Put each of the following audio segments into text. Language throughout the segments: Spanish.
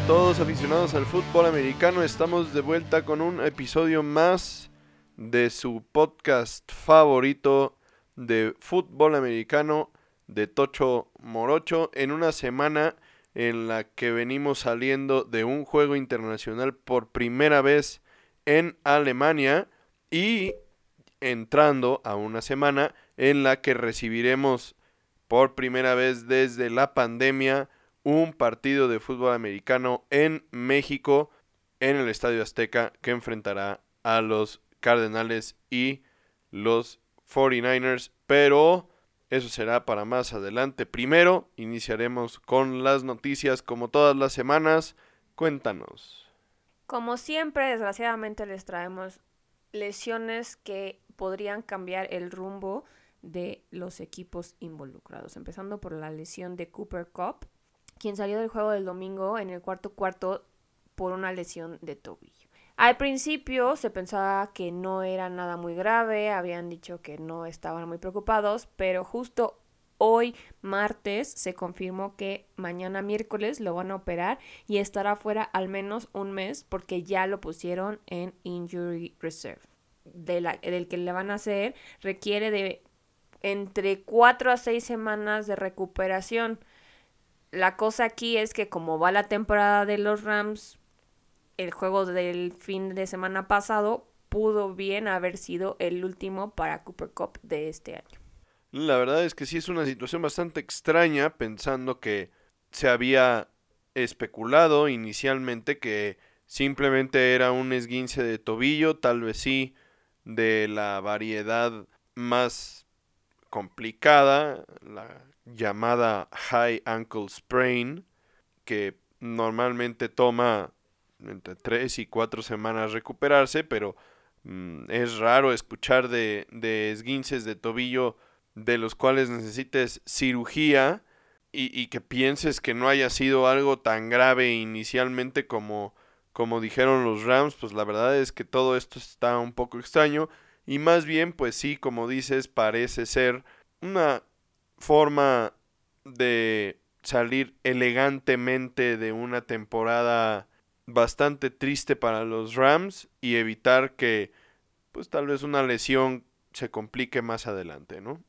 A todos aficionados al fútbol americano, estamos de vuelta con un episodio más de su podcast favorito de fútbol americano de Tocho Morocho en una semana en la que venimos saliendo de un juego internacional por primera vez en Alemania y entrando a una semana en la que recibiremos por primera vez desde la pandemia un partido de fútbol americano en México en el Estadio Azteca que enfrentará a los Cardenales y los 49ers, pero eso será para más adelante. Primero iniciaremos con las noticias como todas las semanas. Cuéntanos. Como siempre, desgraciadamente les traemos lesiones que podrían cambiar el rumbo de los equipos involucrados, empezando por la lesión de Cooper Cup, quien salió del juego del domingo en el cuarto cuarto por una lesión de tobillo. Al principio se pensaba que no era nada muy grave, habían dicho que no estaban muy preocupados, pero justo hoy martes se confirmó que mañana miércoles lo van a operar y estará fuera al menos un mes porque ya lo pusieron en Injury Reserve. Del que le van a hacer requiere de entre 4 a 6 semanas de recuperación. La cosa aquí es que como va la temporada de los Rams, el juego del fin de semana pasado pudo bien haber sido el último para Cooper Cup de este año. La verdad es que sí es una situación bastante extraña pensando que se había especulado inicialmente que simplemente era un esguince de tobillo, tal vez sí de la variedad más complicada, la llamada high ankle sprain, que normalmente toma entre 3 y 4 semanas recuperarse, pero mm, es raro escuchar de, de, esguinces de tobillo de los cuales necesites cirugía y, y, que pienses que no haya sido algo tan grave inicialmente como, como dijeron los Rams, pues la verdad es que todo esto está un poco extraño y más bien pues sí, como dices, parece ser una forma de salir elegantemente de una temporada bastante triste para los Rams y evitar que pues tal vez una lesión se complique más adelante, ¿no?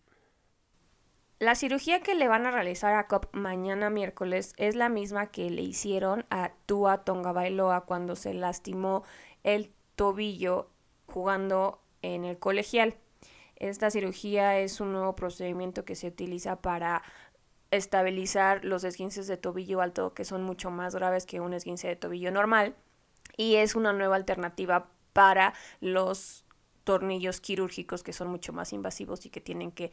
La cirugía que le van a realizar a Cop mañana miércoles es la misma que le hicieron a Tua Tonga Bailoa cuando se lastimó el tobillo jugando en el colegial. Esta cirugía es un nuevo procedimiento que se utiliza para estabilizar los esguinces de tobillo alto que son mucho más graves que un esguince de tobillo normal y es una nueva alternativa para los tornillos quirúrgicos que son mucho más invasivos y que tienen que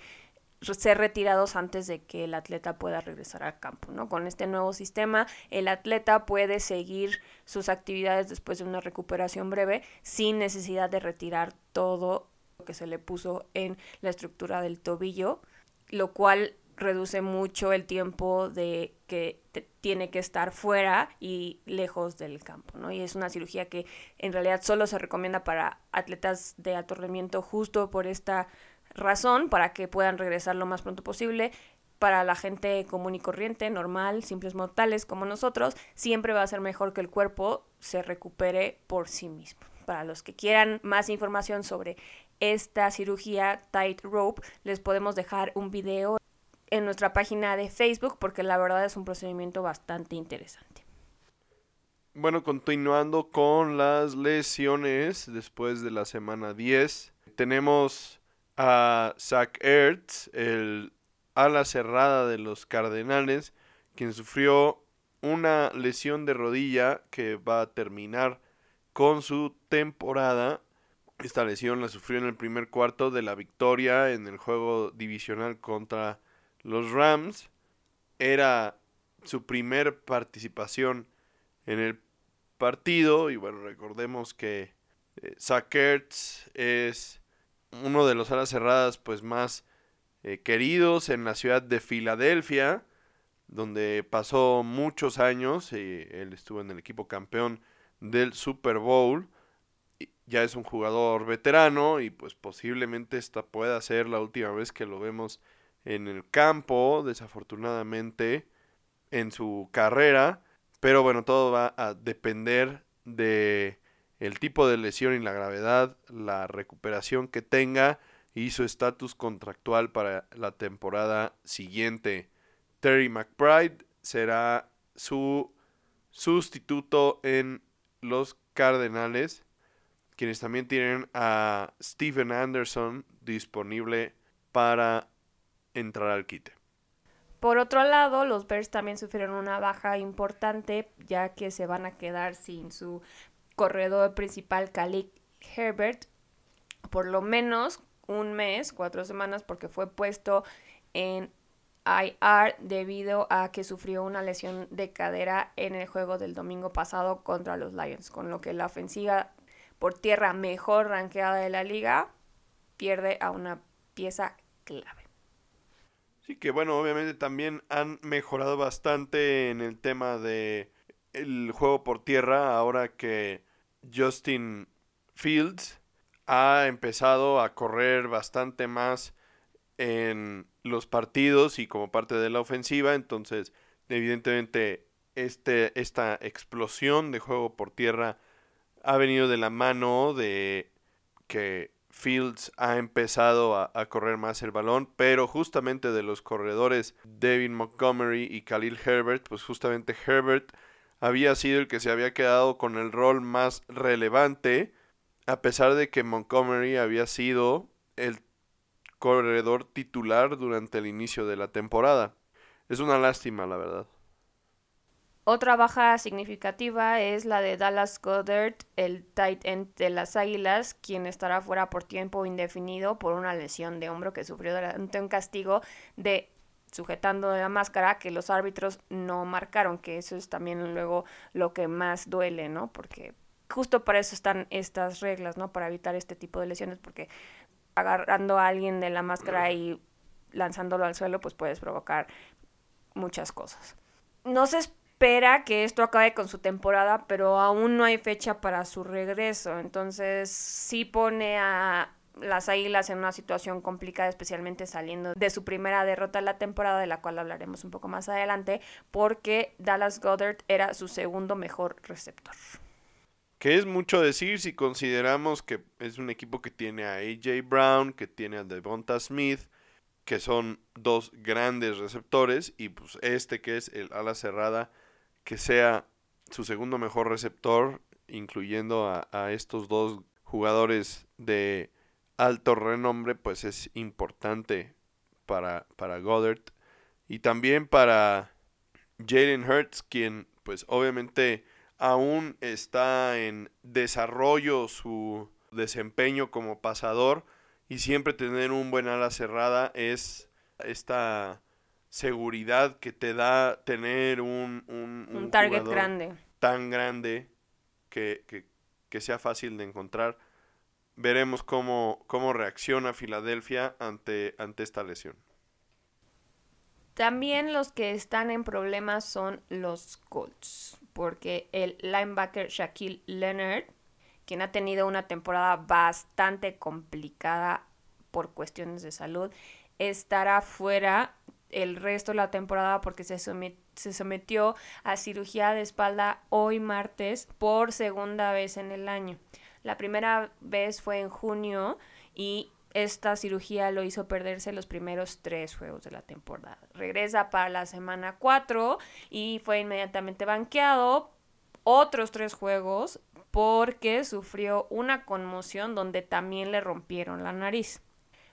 ser retirados antes de que el atleta pueda regresar al campo, ¿no? Con este nuevo sistema, el atleta puede seguir sus actividades después de una recuperación breve sin necesidad de retirar todo que se le puso en la estructura del tobillo, lo cual reduce mucho el tiempo de que tiene que estar fuera y lejos del campo, ¿no? Y es una cirugía que en realidad solo se recomienda para atletas de alto rendimiento justo por esta razón, para que puedan regresar lo más pronto posible. Para la gente común y corriente, normal, simples mortales como nosotros, siempre va a ser mejor que el cuerpo se recupere por sí mismo. Para los que quieran más información sobre esta cirugía tight rope, les podemos dejar un video en nuestra página de Facebook porque la verdad es un procedimiento bastante interesante. Bueno, continuando con las lesiones después de la semana 10, tenemos a Zach Ertz, el ala cerrada de los Cardenales, quien sufrió una lesión de rodilla que va a terminar con su temporada. Esta lesión la sufrió en el primer cuarto de la victoria en el juego divisional contra los Rams. Era su primer participación en el partido y bueno, recordemos que eh, es uno de los alas cerradas pues más eh, queridos en la ciudad de Filadelfia, donde pasó muchos años, y él estuvo en el equipo campeón del Super Bowl, ya es un jugador veterano y pues posiblemente esta pueda ser la última vez que lo vemos en el campo, desafortunadamente, en su carrera, Pero bueno, todo va a depender de el tipo de lesión y la gravedad, la recuperación que tenga y su estatus contractual para la temporada siguiente. Terry McBride será su sustituto en los Cardenales, quienes también tienen a Stephen Anderson disponible para entrar al quite. Por otro lado, los Bears también sufrieron una baja importante ya que se van a quedar sin su corredor principal Khalid Herbert por lo menos un mes, cuatro semanas, porque fue puesto en IR debido a que sufrió una lesión de cadera en el juego del domingo pasado contra los Lions, con lo que la ofensiva por tierra mejor ranqueada de la liga pierde a una pieza clave. Sí, que bueno, obviamente también han mejorado bastante en el tema de el juego por tierra ahora que Justin Fields ha empezado a correr bastante más en los partidos y como parte de la ofensiva, entonces evidentemente este, esta explosión de juego por tierra ha venido de la mano de que Fields ha empezado a, correr más el balón, pero justamente de los corredores Devin Montgomery y Khalil Herbert, pues justamente Herbert había sido el que se había quedado con el rol más relevante, a pesar de que Montgomery había sido el corredor titular durante el inicio de la temporada. Es una lástima, la verdad. Otra baja significativa es la de Dallas Goddard, el tight end de las Águilas, quien estará fuera por tiempo indefinido por una lesión de hombro que sufrió durante un castigo de sujetando la máscara que los árbitros no marcaron, que eso es también luego lo que más duele, ¿no? Porque justo para eso están estas reglas, ¿no? Para evitar este tipo de lesiones, porque agarrando a alguien de la máscara y lanzándolo al suelo, pues puedes provocar muchas cosas. No se espera que esto acabe con su temporada, pero aún no hay fecha para su regreso. Entonces sí pone a las Águilas en una situación complicada, especialmente saliendo de su primera derrota en la temporada, de la cual hablaremos un poco más adelante, porque Dallas Goddard era su segundo mejor receptor. Que es mucho decir si consideramos que es un equipo que tiene a AJ Brown, que tiene a Devonta Smith, que son dos grandes receptores, y pues este que es el ala cerrada que sea su segundo mejor receptor, incluyendo a, estos dos jugadores de alto renombre, pues es importante para, para Goddard. Y también para Jalen Hurts, quien pues obviamente aún está en desarrollo su desempeño como pasador y siempre tener un buen ala cerrada es esta seguridad que te da tener un, un, target grande. Tan grande que, que, sea fácil de encontrar. Veremos cómo, cómo reacciona Filadelfia ante, ante esta lesión. También los que están en problemas son los Colts, porque el linebacker Shaquille Leonard, quien ha tenido una temporada bastante complicada por cuestiones de salud, estará fuera el resto de la temporada porque se, se sometió a cirugía de espalda hoy martes por segunda vez en el año. La primera vez fue en junio y esta cirugía lo hizo perderse los primeros tres juegos de la temporada. Regresa para la semana 4 y fue inmediatamente banqueado otros tres juegos porque sufrió una conmoción donde también le rompieron la nariz.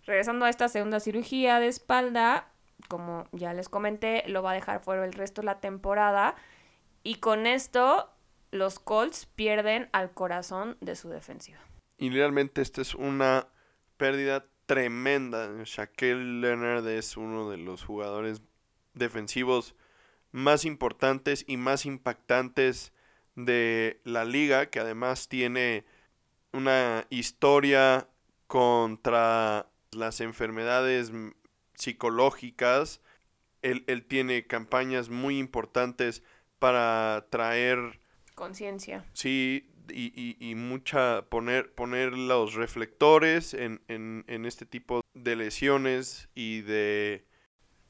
Regresando a esta segunda cirugía de espalda, como ya les comenté, lo va a dejar fuera el resto de la temporada. Y con esto, los Colts pierden al corazón de su defensiva. Y realmente esta es una pérdida tremenda. Shaquille Leonard es uno de los jugadores defensivos más importantes y más impactantes de la liga, que además tiene una historia contra las enfermedades psicológicas. Él, él tiene campañas muy importantes para traer conciencia. Sí, y, y, mucha poner, poner los reflectores en, en, en, este tipo de lesiones y de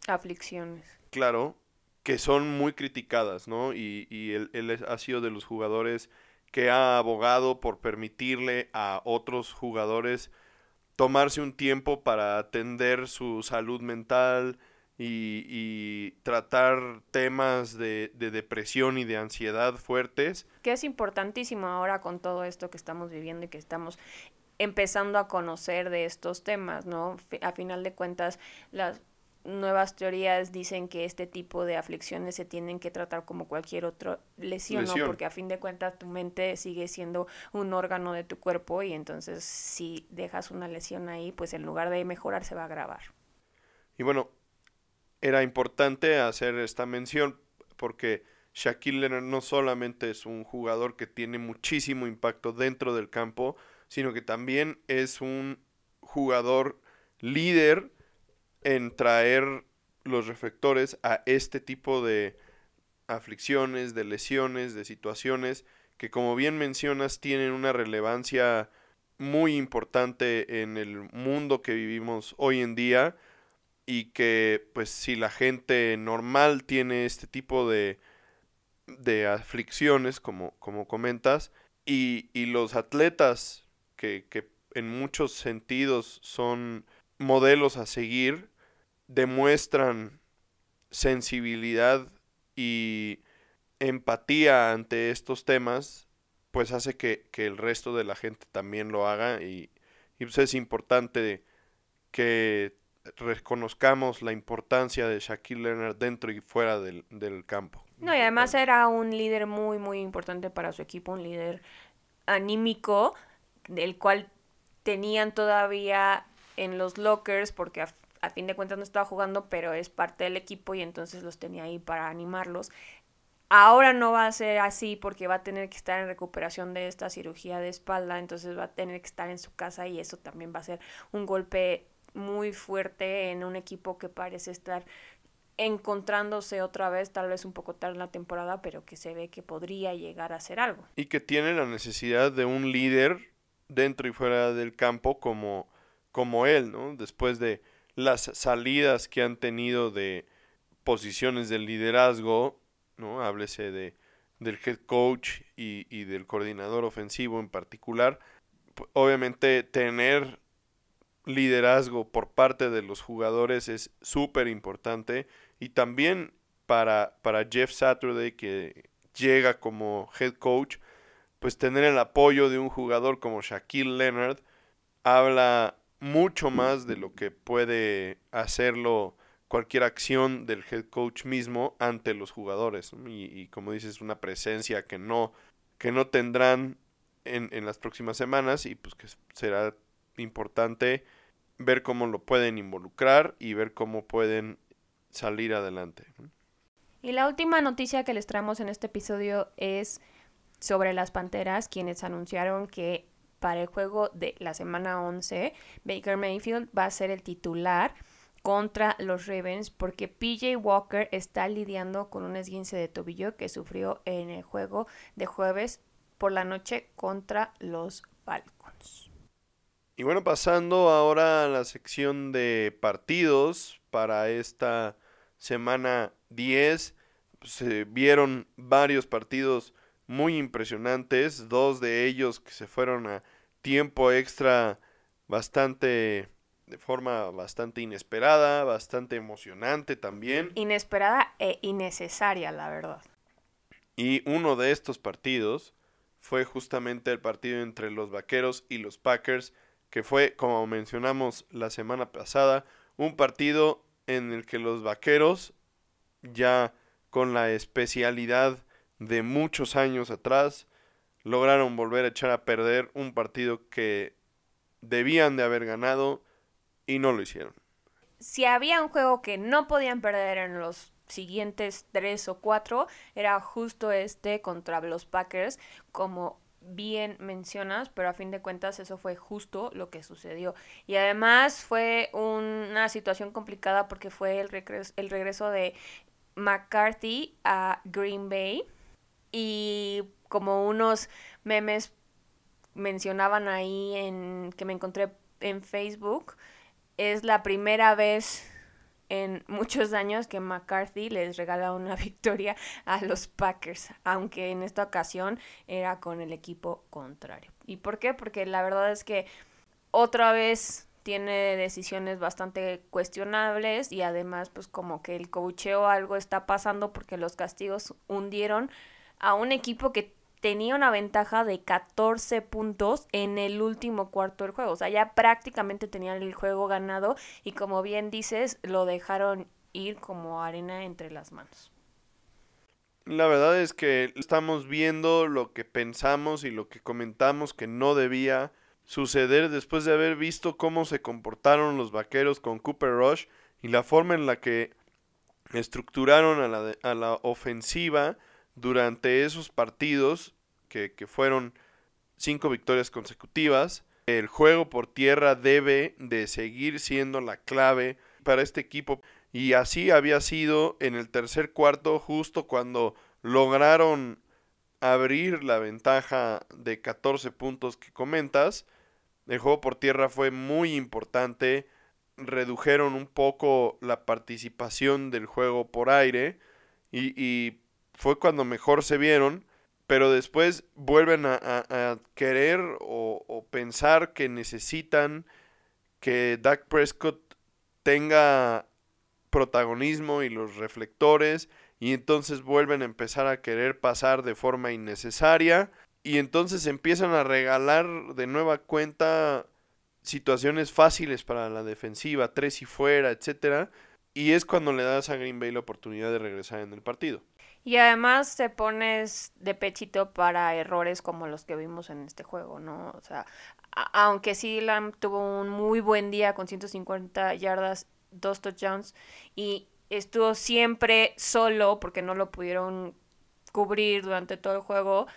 aflicciones. Claro, que son muy criticadas, ¿no? Y, y él, él, ha sido de los jugadores que ha abogado por permitirle a otros jugadores tomarse un tiempo para atender su salud mental y, y tratar temas de, de, depresión y de ansiedad fuertes. Que es importantísimo ahora con todo esto que estamos viviendo y que estamos empezando a conocer de estos temas, ¿no? A final de cuentas, las nuevas teorías dicen que este tipo de aflicciones se tienen que tratar como cualquier otra lesión, lesión, ¿no? Porque a fin de cuentas tu mente sigue siendo un órgano de tu cuerpo y entonces si dejas una lesión ahí, pues en lugar de mejorar se va a agravar. Y bueno, era importante hacer esta mención porque Shaquille Leonard no solamente es un jugador que tiene muchísimo impacto dentro del campo, sino que también es un jugador líder en traer los reflectores a este tipo de aflicciones, de lesiones, de situaciones que como bien mencionas tienen una relevancia muy importante en el mundo que vivimos hoy en día y que pues si la gente normal tiene este tipo de, de aflicciones como, como comentas y, y los atletas que, que en muchos sentidos son modelos a seguir demuestran sensibilidad y empatía ante estos temas, pues hace que, que, el resto de la gente también lo haga y, y pues es importante que reconozcamos la importancia de Shaquille Leonard dentro y fuera del, del campo. No, y además era un líder muy, muy importante para su equipo, un líder anímico, del cual tenían todavía en los lockers, porque a, fin de cuentas no estaba jugando, pero es parte del equipo y entonces los tenía ahí para animarlos. Ahora no va a ser así porque va a tener que estar en recuperación de esta cirugía de espalda, entonces va a tener que estar en su casa y eso también va a ser un golpe muy fuerte en un equipo que parece estar encontrándose otra vez, tal vez un poco tarde en la temporada, pero que se ve que podría llegar a hacer algo. Y que tiene la necesidad de un líder dentro y fuera del campo como, como él, ¿no? Después de las salidas que han tenido de posiciones de liderazgo, ¿no? Háblese de, del head coach y, y del coordinador ofensivo en particular. Obviamente tener liderazgo por parte de los jugadores es súper importante y también para, para Jeff Saturday que llega como head coach, pues tener el apoyo de un jugador como Shaquille Leonard habla mucho más de lo que puede hacerlo cualquier acción del head coach mismo ante los jugadores y, como dices una presencia que no que no tendrán en, en las próximas semanas y pues que será importante ver cómo lo pueden involucrar y ver cómo pueden salir adelante. Y la última noticia que les traemos en este episodio es sobre las Panteras, quienes anunciaron que para el juego de la semana 11, Baker Mayfield va a ser el titular contra los Ravens porque PJ Walker está lidiando con un esguince de tobillo que sufrió en el juego de jueves por la noche contra los Falcons. Y bueno, pasando ahora a la sección de partidos para esta semana 10, se vieron varios partidos muy impresionantes, dos de ellos que se fueron a tiempo extra bastante de forma bastante inesperada, bastante emocionante también. Inesperada e innecesaria, la verdad. Y uno de estos partidos fue justamente el partido entre los Vaqueros y los Packers, que fue, como mencionamos la semana pasada, un partido en el que los Vaqueros, ya con la especialidad de muchos años atrás, lograron volver a echar a perder un partido que debían de haber ganado y no lo hicieron. Si había un juego que no podían perder en los siguientes tres o cuatro, era justo este contra los Packers, como bien mencionas, pero a fin de cuentas eso fue justo lo que sucedió. Y además fue una situación complicada porque fue el regreso, el regreso de McCarthy a Green Bay y como unos memes mencionaban ahí en que me encontré en Facebook, es la primera vez en muchos años que McCarthy les regala una victoria a los Packers, aunque en esta ocasión era con el equipo contrario. ¿Y por qué? Porque la verdad es que otra vez tiene decisiones bastante cuestionables y además pues como que el cocheo algo está pasando porque los castigos hundieron a un equipo que tenía una ventaja de 14 puntos en el último cuarto del juego. O sea, ya prácticamente tenían el juego ganado y como bien dices, lo dejaron ir como arena entre las manos. La verdad es que estamos viendo lo que pensamos y lo que comentamos que no debía suceder después de haber visto cómo se comportaron los vaqueros con Cooper Rush y la forma en la que estructuraron a la, a la ofensiva durante esos partidos que, fueron cinco victorias consecutivas. El juego por tierra debe de seguir siendo la clave para este equipo. Y así había sido en el tercer cuarto, justo cuando lograron abrir la ventaja de 14 puntos que comentas. El juego por tierra fue muy importante. Redujeron un poco la participación del juego por aire. Y, y fue cuando mejor se vieron pero después vuelven a, querer o, pensar que necesitan que Dak Prescott tenga protagonismo y los reflectores y entonces vuelven a empezar a querer pasar de forma innecesaria y entonces empiezan a regalar de nueva cuenta situaciones fáciles para la defensiva, tres y fuera, etcétera, y es cuando le das a Green Bay la oportunidad de regresar en el partido. Y además te pones de pechito para errores como los que vimos en este juego, ¿no? O sea, aunque sí Lam tuvo un muy buen día con 150 yardas, dos touchdowns y estuvo siempre solo porque no lo pudieron cubrir durante todo el juego,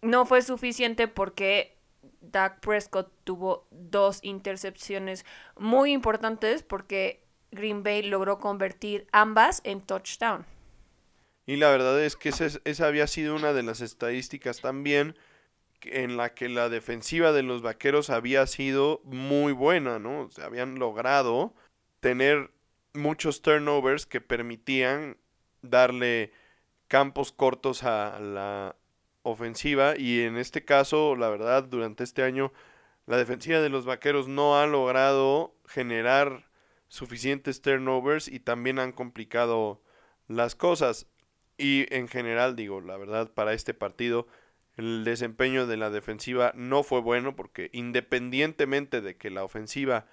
no fue suficiente porque Dak Prescott tuvo dos intercepciones muy importantes porque Green Bay logró convertir ambas en touchdown. Y la verdad es que esa, había sido una de las estadísticas también en la que la defensiva de los vaqueros había sido muy buena, ¿no? Se habían logrado tener muchos turnovers que permitían darle campos cortos a la ofensiva y en este caso, la verdad, durante este año la defensiva de los vaqueros no ha logrado generar suficientes turnovers y también han complicado las cosas. Y en general, digo, la verdad, para este partido, el desempeño de la defensiva no fue bueno porque independientemente de que la ofensiva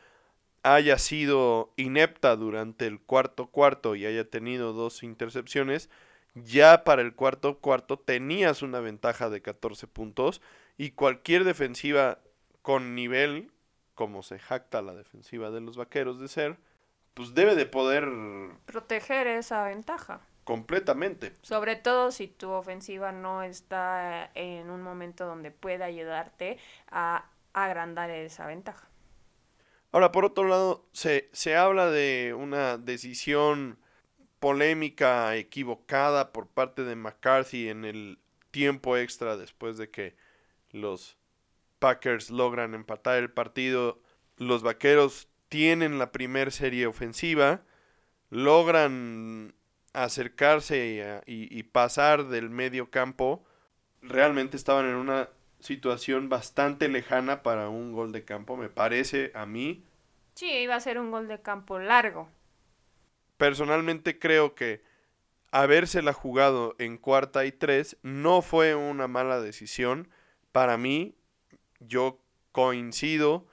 haya sido inepta durante el cuarto cuarto y haya tenido dos intercepciones, ya para el cuarto cuarto tenías una ventaja de 14 puntos y cualquier defensiva con nivel, como se jacta la defensiva de los vaqueros de ser, pues debe de poder proteger esa ventaja. Completamente. Sobre todo si tu ofensiva no está en un momento donde pueda ayudarte a agrandar esa ventaja. Ahora, por otro lado, se, se habla de una decisión polémica, equivocada por parte de McCarthy en el tiempo extra después de que los Packers logran empatar el partido. Los Vaqueros tienen la primer serie ofensiva, logran acercarse y, pasar del medio campo, realmente estaban en una situación bastante lejana para un gol de campo, me parece a mí. Sí, iba a ser un gol de campo largo. Personalmente creo que habérsela jugado en cuarta y tres no fue una mala decisión. Para mí, yo coincido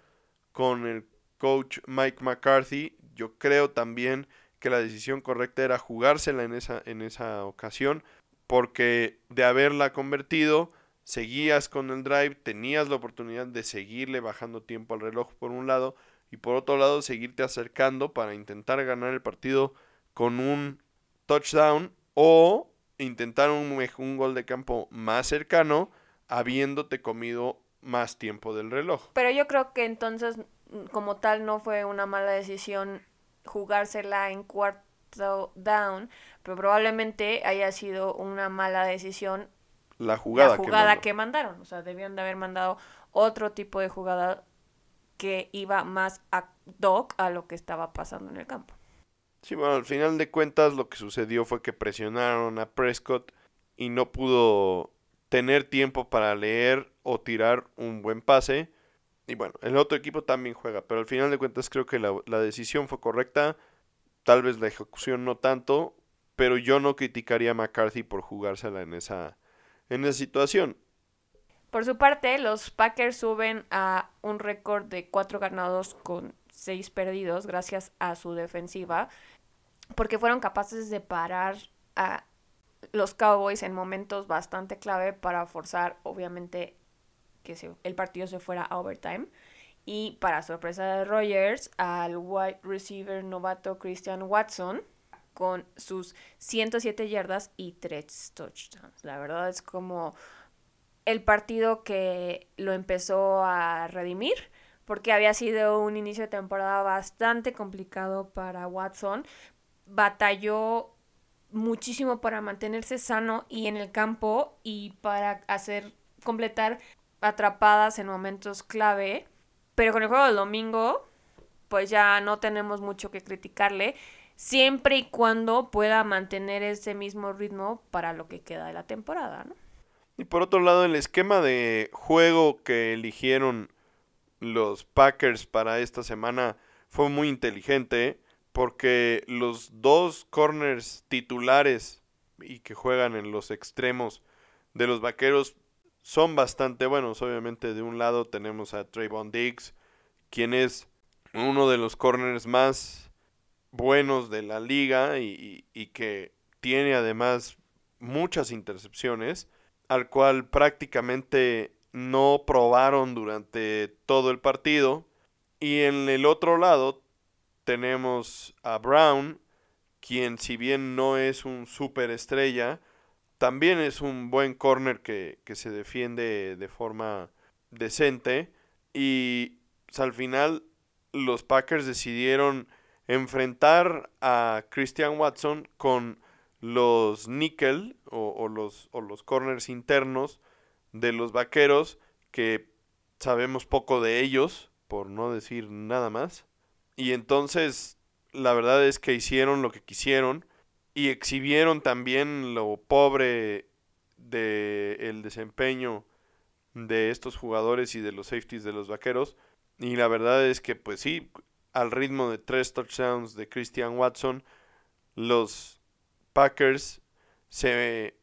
con el coach Mike McCarthy. Yo creo también que la decisión correcta era jugársela en esa, en esa ocasión, porque de haberla convertido, seguías con el drive, tenías la oportunidad de seguirle bajando tiempo al reloj por un lado y por otro lado seguirte acercando para intentar ganar el partido con un touchdown o intentar un, un gol de campo más cercano habiéndote comido más tiempo del reloj. Pero yo creo que entonces como tal no fue una mala decisión jugársela en cuarto down, pero probablemente haya sido una mala decisión la jugada, jugada que, mandaron. O sea, debían de haber mandado otro tipo de jugada que iba más a doc a lo que estaba pasando en el campo. Sí, bueno, al final de cuentas lo que sucedió fue que presionaron a Prescott y no pudo tener tiempo para leer o tirar un buen pase. Y bueno, el otro equipo también juega, pero al final de cuentas creo que la, la decisión fue correcta. Tal vez la ejecución no tanto, pero yo no criticaría a McCarthy por jugársela en esa, en esa situación. Por su parte, los Packers suben a un récord de cuatro ganados con seis perdidos gracias a su defensiva, porque fueron capaces de parar a los Cowboys en momentos bastante clave para forzar, obviamente, que el partido se fuera a overtime. Y para sorpresa de Rogers, al wide receiver novato Christian Watson con sus 107 yardas y 3 touchdowns. La verdad es como el partido que lo empezó a redimir, porque había sido un inicio de temporada bastante complicado para Watson. Batalló muchísimo para mantenerse sano y en el campo y para hacer completar atrapadas en momentos clave. Pero con el juego del domingo, pues ya no tenemos mucho que criticarle, siempre y cuando pueda mantener ese mismo ritmo para lo que queda de la temporada, ¿no? Y por otro lado, el esquema de juego que eligieron los Packers para esta semana fue muy inteligente porque los dos corners titulares y que juegan en los extremos de los vaqueros son bastante buenos. Obviamente, de un lado tenemos a Trayvon Diggs, quien es uno de los corners más buenos de la liga y, y que tiene además muchas intercepciones al cual prácticamente no probaron durante todo el partido. Y en el otro lado tenemos a Brown, quien si bien no es un superestrella, también es un buen corner que, que se defiende de forma decente. Y pues, al final los Packers decidieron enfrentar a Christian Watson con los nickel o, los, o los corners internos de los vaqueros que sabemos poco de ellos, por no decir nada más. Y entonces la verdad es que hicieron lo que quisieron y exhibieron también lo pobre de el desempeño de estos jugadores y de los safeties de los vaqueros. Y la verdad es que pues sí, al ritmo de tres touchdowns de Christian Watson, los Packers se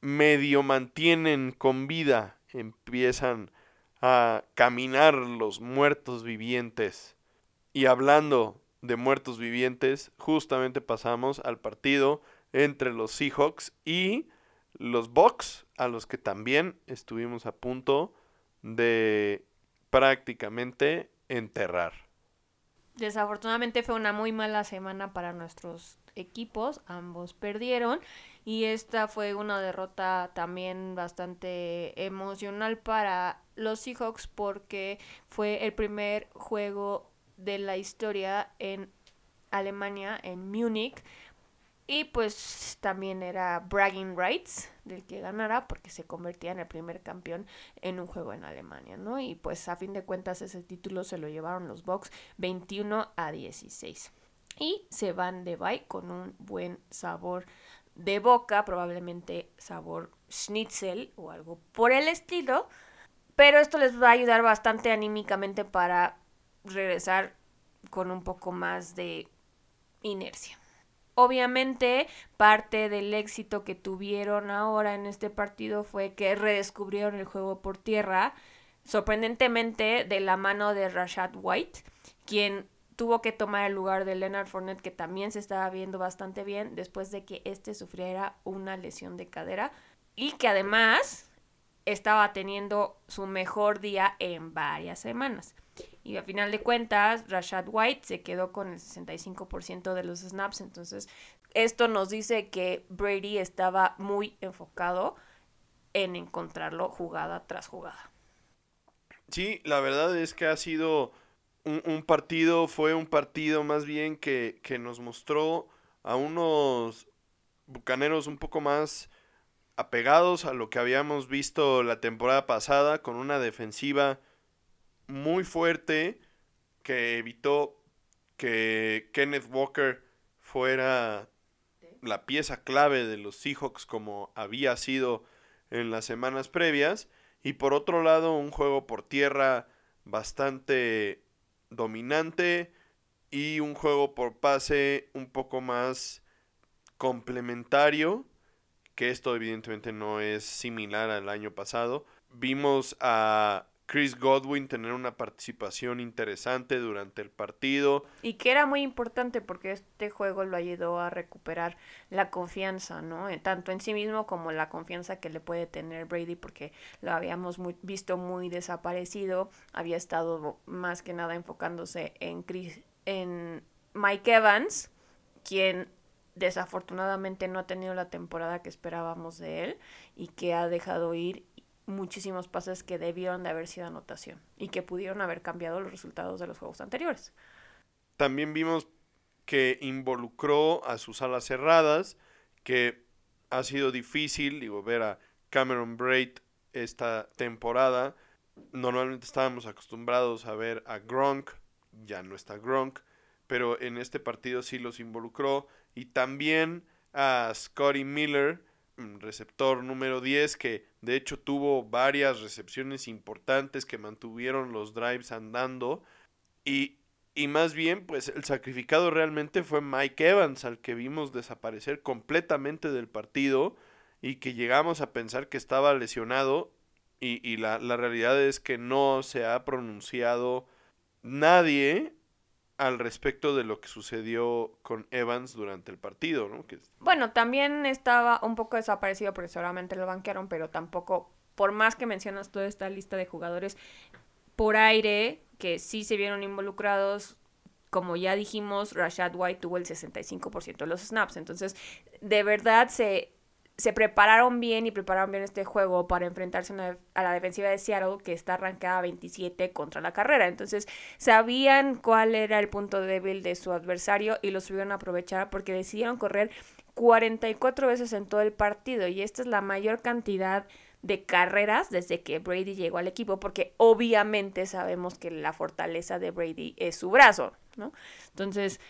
medio mantienen con vida, empiezan a caminar los muertos vivientes. Y hablando de muertos vivientes, justamente pasamos al partido entre los Seahawks y los Bucks, a los que también estuvimos a punto de prácticamente enterrar. Desafortunadamente fue una muy mala semana para nuestros equipos, ambos perdieron y esta fue una derrota también bastante emocional para los Seahawks porque fue el primer juego de la historia en Alemania, en Múnich. Y pues también era bragging rights del que ganara porque se convertía en el primer campeón en un juego en Alemania, ¿no? Y pues a fin de cuentas ese título se lo llevaron los Bucks 21 a 16 y se van de bye con un buen sabor de boca, probablemente sabor schnitzel o algo por el estilo, pero esto les va a ayudar bastante anímicamente para regresar con un poco más de inercia. Obviamente, parte del éxito que tuvieron ahora en este partido fue que redescubrieron el juego por tierra, sorprendentemente de la mano de Rashad White, quien tuvo que tomar el lugar de Leonard Fournette, que también se estaba viendo bastante bien después de que este sufriera una lesión de cadera y que además estaba teniendo su mejor día en varias semanas. Y a final de cuentas, Rashad White se quedó con el 65% de los snaps. Entonces, esto nos dice que Brady estaba muy enfocado en encontrarlo jugada tras jugada. Sí, la verdad es que ha sido un, partido, fue un partido más bien que, que nos mostró a unos bucaneros un poco más apegados a lo que habíamos visto la temporada pasada, con una defensiva muy fuerte que evitó que Kenneth Walker fuera la pieza clave de los Seahawks como había sido en las semanas previas. Y por otro lado, un juego por tierra bastante dominante y un juego por pase un poco más complementario, que esto evidentemente no es similar al año pasado. Vimos a Chris Godwin tener una participación interesante durante el partido. Y que era muy importante porque este juego lo ayudó a recuperar la confianza, ¿no? Eh, tanto en sí mismo como la confianza que le puede tener Brady porque lo habíamos visto muy desaparecido, había estado más que nada enfocándose en, Chris, en Mike Evans, quien desafortunadamente no ha tenido la temporada que esperábamos de él y que ha dejado ir muchísimos pases que debieron de haber sido anotación y que pudieron haber cambiado los resultados de los juegos anteriores. También vimos que involucró a sus alas cerradas, que ha sido difícil, digo, ver a Cameron Braid esta temporada. Normalmente estábamos acostumbrados a ver a Gronk, ya no está Gronk, pero en este partido sí los involucró. Y también a Scotty Miller, receptor número 10 que de hecho tuvo varias recepciones importantes que mantuvieron los drives andando. Y, y más bien pues el sacrificado realmente fue Mike Evans al que vimos desaparecer completamente del partido y que llegamos a pensar que estaba lesionado. Y, y la, la realidad es que no se ha pronunciado nadie al respecto de lo que sucedió con Evans durante el partido, ¿no? Bueno, también estaba un poco desaparecido porque seguramente lo banquearon, pero tampoco, por más que mencionas toda esta lista de jugadores por aire que sí se vieron involucrados, como ya dijimos, Rashad White tuvo el 65% de los snaps, entonces de verdad se se prepararon bien y prepararon bien este juego para enfrentarse a la defensiva de Seattle que está arrancada 27 contra la carrera. Entonces sabían cuál era el punto débil de su adversario y lo subieron a aprovechar porque decidieron correr 44 veces en todo el partido y esta es la mayor cantidad de carreras desde que Brady llegó al equipo porque obviamente sabemos que la fortaleza de Brady es su brazo, ¿no? Entonces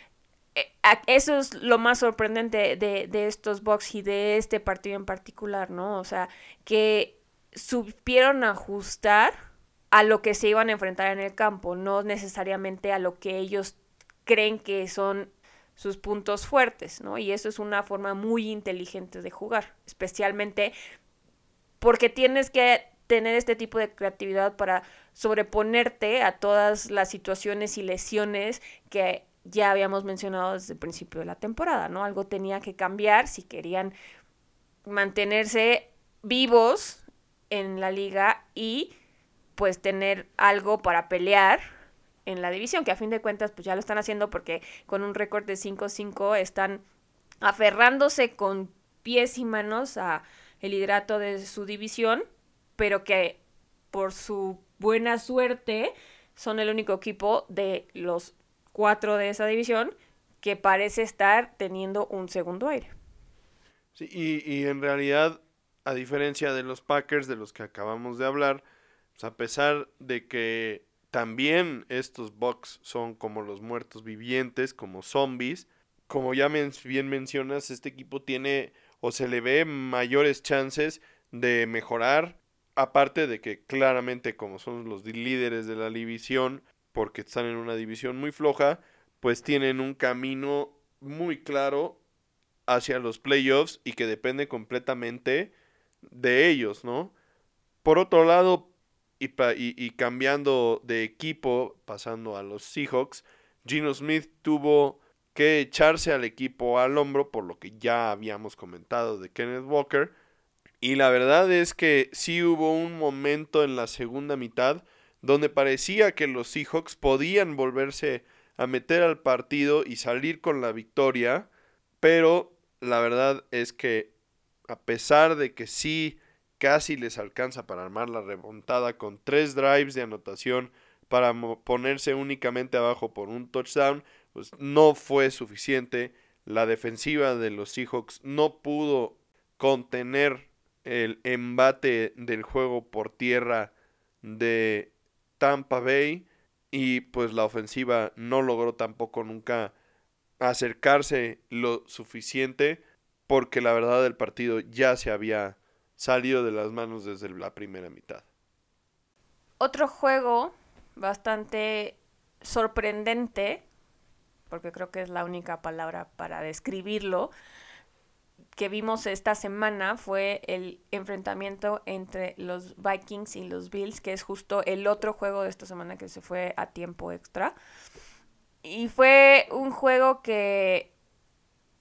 eso es lo más sorprendente de, de, estos Bucks y de este partido en particular, ¿no? O sea, que supieron ajustar a lo que se iban a enfrentar en el campo, no necesariamente a lo que ellos creen que son sus puntos fuertes, ¿no? Y eso es una forma muy inteligente de jugar, especialmente porque tienes que tener este tipo de creatividad para sobreponerte a todas las situaciones y lesiones que ya habíamos mencionado desde el principio de la temporada, ¿no? Algo tenía que cambiar si querían mantenerse vivos en la liga y pues tener algo para pelear en la división, que a fin de cuentas pues ya lo están haciendo porque con un récord de 5-5 están aferrándose con pies y manos a el liderato de su división, pero que por su buena suerte son el único equipo de los cuatro de esa división que parece estar teniendo un segundo aire. Sí, y, en realidad, a diferencia de los Packers de los que acabamos de hablar, pues, a pesar de que también estos Bucks son como los muertos vivientes, como zombies, como ya bien mencionas, este equipo tiene o se le ve mayores chances de mejorar, aparte de que claramente como son los líderes de la división, porque están en una división muy floja, pues tienen un camino muy claro hacia los playoffs y que depende completamente de ellos, ¿no? Por otro lado, y, y, cambiando de equipo, pasando a los Seahawks, Gino Smith tuvo que echarse al equipo al hombro, por lo que ya habíamos comentado de Kenneth Walker. Y la verdad es que sí hubo un momento en la segunda mitad donde parecía que los Seahawks podían volverse a meter al partido y salir con la victoria, pero la verdad es que a pesar de que sí casi les alcanza para armar la remontada con tres drives de anotación para ponerse únicamente abajo por un touchdown, pues no fue suficiente. La defensiva de los Seahawks no pudo contener el embate del juego por tierra de Tampa Bay y pues la ofensiva no logró tampoco nunca acercarse lo suficiente porque la verdad el partido ya se había salido de las manos desde la primera mitad. Otro juego bastante sorprendente, porque creo que es la única palabra para describirlo, que vimos esta semana fue el enfrentamiento entre los Vikings y los Bills, que es justo el otro juego de esta semana que se fue a tiempo extra. Y fue un juego que,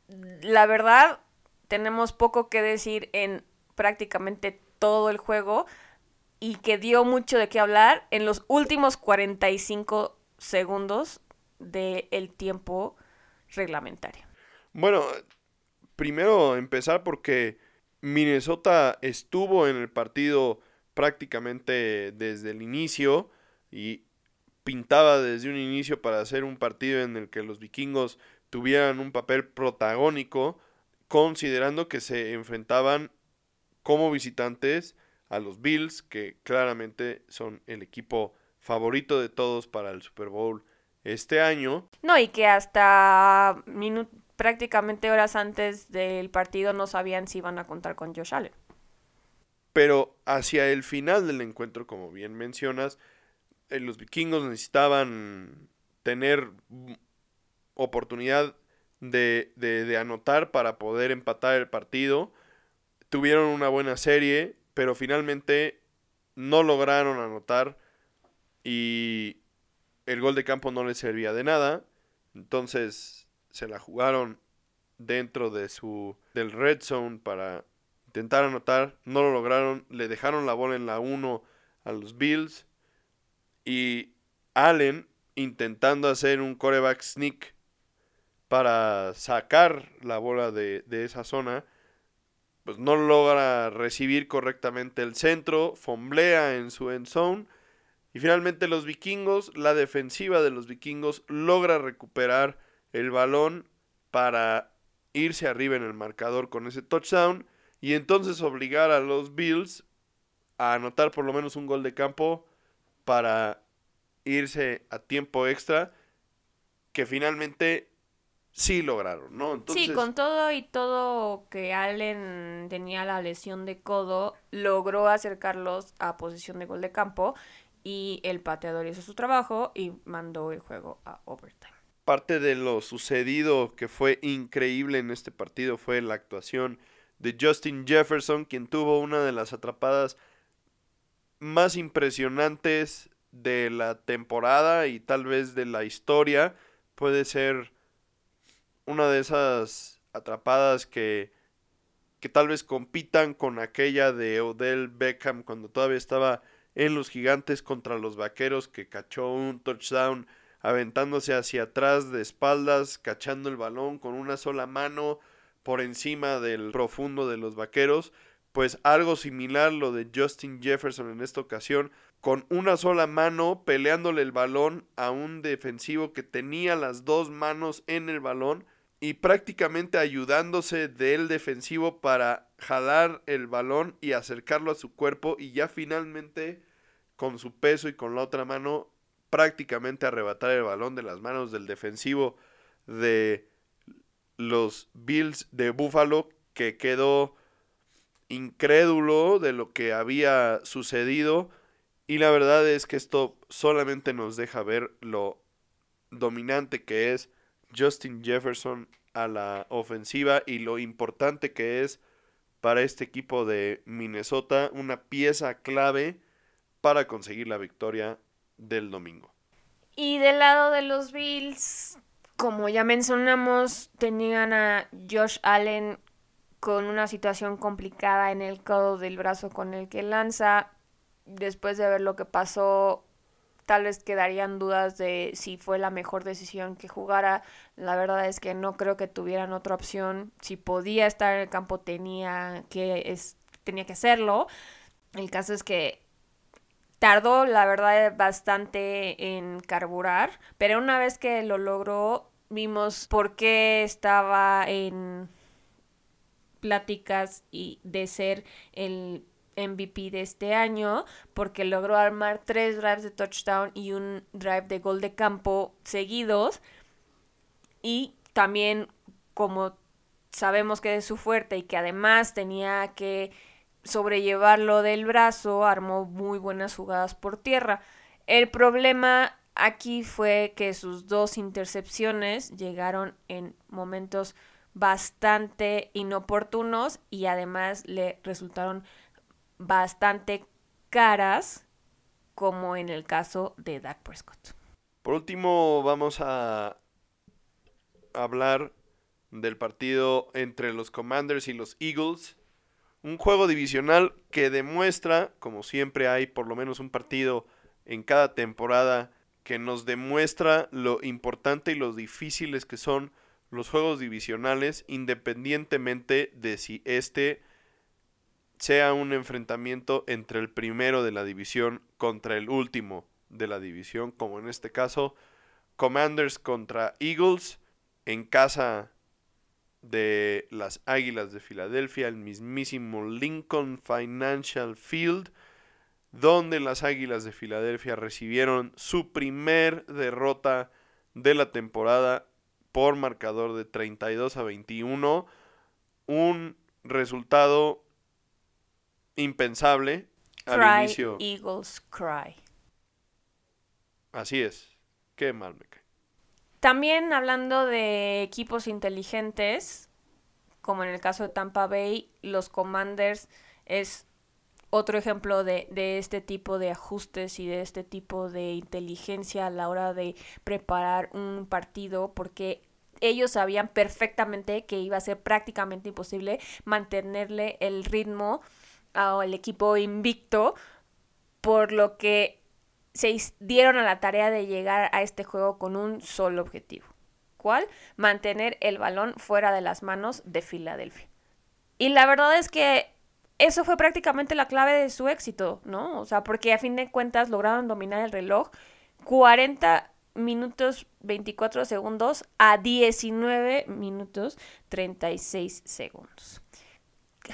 la verdad, tenemos poco que decir en prácticamente todo el juego y que dio mucho de qué hablar en los últimos 45 segundos del tiempo reglamentario. Bueno, primero empezar porque Minnesota estuvo en el partido prácticamente desde el inicio y pintaba desde un inicio para hacer un partido en el que los vikingos tuvieran un papel protagónico, considerando que se enfrentaban como visitantes a los Bills, que claramente son el equipo favorito de todos para el Super Bowl este año. No, y que hasta prácticamente horas antes del partido no sabían si iban a contar con Josh Allen. Pero hacia el final del encuentro, como bien mencionas, eh, los vikingos necesitaban tener oportunidad de, de, anotar para poder empatar el partido. Tuvieron una buena serie, pero finalmente no lograron anotar y el gol de campo no les servía de nada. Entonces se la jugaron dentro de su del red zone para intentar anotar, no lo lograron, le dejaron la bola en la 1 a los Bills. Y Allen intentando hacer un coreback sneak para sacar la bola de, de esa zona, pues no logra recibir correctamente el centro, fomblea en su end zone y finalmente los vikingos, la defensiva de los vikingos logra recuperar el balón para irse arriba en el marcador con ese touchdown y entonces obligar a los Bills a anotar por lo menos un gol de campo para irse a tiempo extra que finalmente sí lograron, ¿no? Sí, con todo y todo que Allen tenía la lesión de codo, logró acercarlos a posición de gol de campo y el pateador hizo su trabajo y mandó el juego a overtime. Parte de lo sucedido que fue increíble en este partido fue la actuación de Justin Jefferson, quien tuvo una de las atrapadas más impresionantes de la temporada y tal vez de la historia. Puede ser una de esas atrapadas que, que tal vez compitan con aquella de Odell Beckham cuando todavía estaba en los gigantes contra los vaqueros que cachó un touchdown aventándose hacia atrás de espaldas, cachando el balón con una sola mano por encima del profundo de los vaqueros, pues algo similar lo de Justin Jefferson en esta ocasión, con una sola mano peleándole el balón a un defensivo que tenía las dos manos en el balón y prácticamente ayudándose del defensivo para jalar el balón y acercarlo a su cuerpo y ya finalmente con su peso y con la otra mano prácticamente arrebatar el balón de las manos del defensivo de los Bills de Buffalo que quedó incrédulo de lo que había sucedido. Y la verdad es que esto solamente nos deja ver lo dominante que es Justin Jefferson a la ofensiva y lo importante que es para este equipo de Minnesota, una pieza clave para conseguir la victoria del domingo. Y del lado de los Bills, como ya mencionamos, tenían a Josh Allen con una situación complicada en el codo del brazo con el que lanza. Después de ver lo que pasó, tal vez quedarían dudas de si fue la mejor decisión que jugara. La verdad es que no creo que tuvieran otra opción. Si podía estar en el campo tenía que, es, tenía que hacerlo. El caso es que tardó, la verdad, bastante en carburar, pero una vez que lo logró, vimos por qué estaba en pláticas y de ser el MVP de este año porque logró armar tres drives de touchdown y un drive de gol de campo seguidos. Y también como sabemos que es su fuerte y que además tenía que sobrellevarlo del brazo, armó muy buenas jugadas por tierra. El problema aquí fue que sus dos intercepciones llegaron en momentos bastante inoportunos y además le resultaron bastante caras, como en el caso de Dak Prescott. Por último, vamos a hablar del partido entre los Commanders y los Eagles. Un juego divisional que demuestra, como siempre hay por lo menos un partido en cada temporada, que nos demuestra lo importante y lo difíciles que son los juegos divisionales, independientemente de si este sea un enfrentamiento entre el primero de la división contra el último de la división, como en este caso, Commanders contra Eagles en casa de las Águilas de Filadelfia, el mismísimo Lincoln Financial Field, donde las Águilas de Filadelfia recibieron su primer derrota de la temporada por marcador de 32 a 21, un resultado impensable al inicio. Eagles cry. Así es. Qué mal me. También hablando de equipos inteligentes, como en el caso de Tampa Bay, los Commanders es otro ejemplo de, de, este tipo de ajustes y de este tipo de inteligencia a la hora de preparar un partido, porque ellos sabían perfectamente que iba a ser prácticamente imposible mantenerle el ritmo al equipo invicto, por lo que se dieron a la tarea de llegar a este juego con un solo objetivo. ¿Cuál? Mantener el balón fuera de las manos de Filadelfia. Y la verdad es que eso fue prácticamente la clave de su éxito, ¿no? O sea, porque a fin de cuentas lograron dominar el reloj 40 minutos 24 segundos a 19 minutos 36 segundos.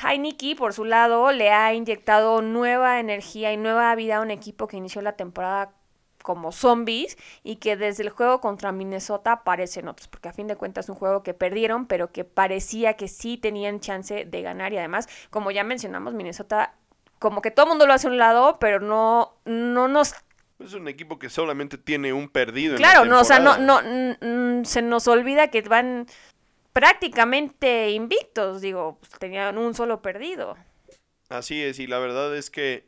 Heineke, por su lado, le ha inyectado nueva energía y nueva vida a un equipo que inició la temporada como zombies y que desde el juego contra Minnesota aparecen otros, porque a fin de cuentas es un juego que perdieron, pero que parecía que sí tenían chance de ganar y además, como ya mencionamos, Minnesota como que todo el mundo lo hace a un lado, pero no, no nos es un equipo que solamente tiene un perdido. Claro, no, o sea, no, no, se nos olvida que van prácticamente invictos, digo, pues, tenían un solo perdido. Así es, y la verdad es que,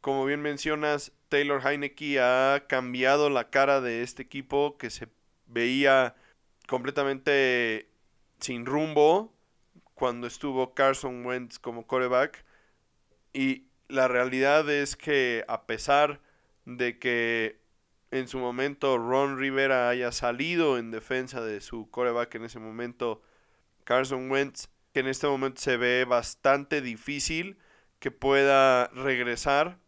como bien mencionas, Taylor Heineke ha cambiado la cara de este equipo que se veía completamente sin rumbo cuando estuvo Carson Wentz como coreback. Y la realidad es que a pesar de que en su momento Ron Rivera haya salido en defensa de su coreback en ese momento, Carson Wentz, que en este momento se ve bastante difícil que pueda regresar